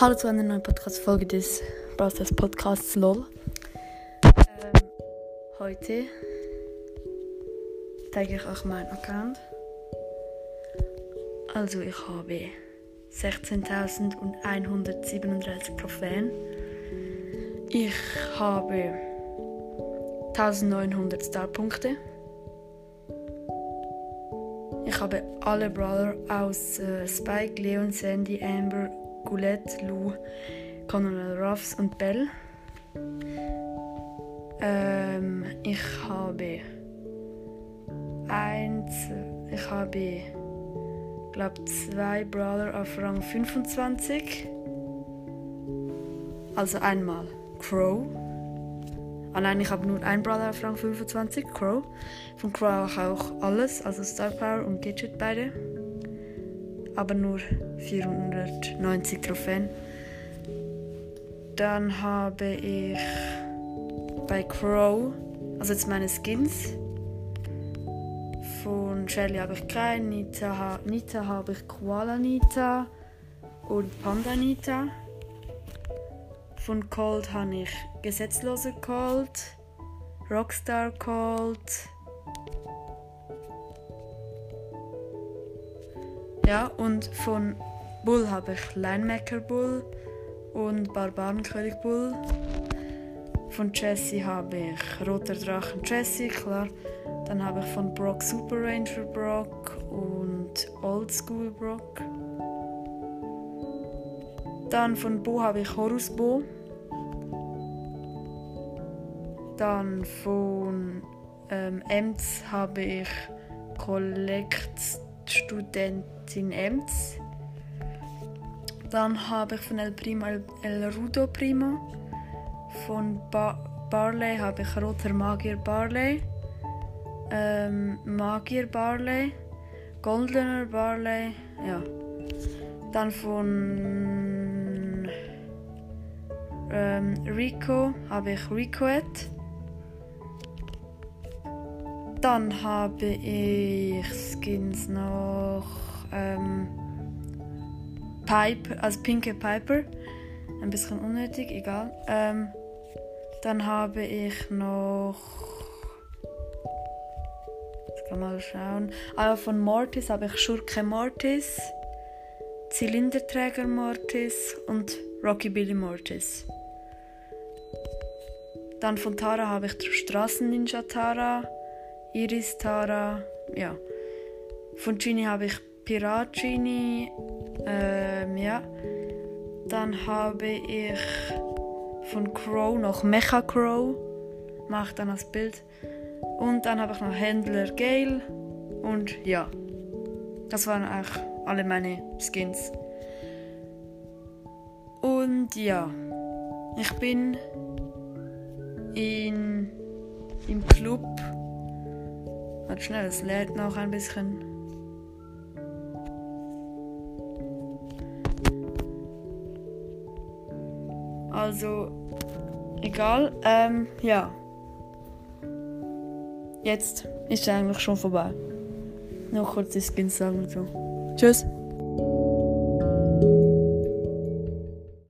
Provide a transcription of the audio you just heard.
Hallo zu einer neuen Podcast-Folge des Browsers Podcasts LOL. Ähm, heute zeige ich euch meinen Account. Also ich habe 16.137 Trophäen. Ich habe 1900 Starpunkte. Ich habe alle Brawler aus äh, Spike, Leon, Sandy, Amber, Goulet, Lou, Colonel Ruffs und Bell. Ähm, ich habe eins, ich habe glaube zwei Brawler auf Rang 25. Also einmal Crow. Allein ich habe nur einen Brawler auf Rang 25, Crow. Von Crow auch alles, also Star Power und Gadget beide aber nur 490 Trophäen. Dann habe ich bei Crow, also jetzt meine Skins. Von Shelly habe ich keinen, Nita, Nita habe ich Koala Nita und Panda Nita. Von Cold habe ich Gesetzloser Cold, Rockstar Cold, Ja, und von Bull habe ich Linemaker Bull und Barbarenkönig Bull. Von Jesse habe ich Roter Drachen Jesse, klar. Dann habe ich von Brock Super Ranger Brock und Old School Brock. Dann von Bo habe ich Horus Bo. Dann von ähm, Ems habe ich Collect Studentin Ems. Dann habe ich von El Primo El, Rudo Primo. Von ba Barley habe ich Roter Magier Barley. Ähm, Magier Barley. Goldener Barley. Ja. Dann von ähm, Rico habe ich Ricoet. Dann habe ich Skins noch ähm, Pipe, also pinke Piper. Ein bisschen unnötig, egal. Ähm, dann habe ich noch. Jetzt kann mal schauen. Ah, von Mortis habe ich Schurke Mortis, Zylinderträger Mortis und Rocky Billy Mortis. Dann von Tara habe ich Straßen Ninja Tara. Iris Tara, ja. Von Genie habe ich Pirat Genie, ähm, ja. Dann habe ich von Crow noch Mecha Crow, mache dann als Bild. Und dann habe ich noch Händler Gale und ja. Das waren eigentlich alle meine Skins. Und ja, ich bin in, im Club Warte schnell, es lädt noch ein bisschen. Also, egal. Ähm, ja. Jetzt ist es eigentlich schon vorbei. Noch kurz die Skins sagen und so. Tschüss.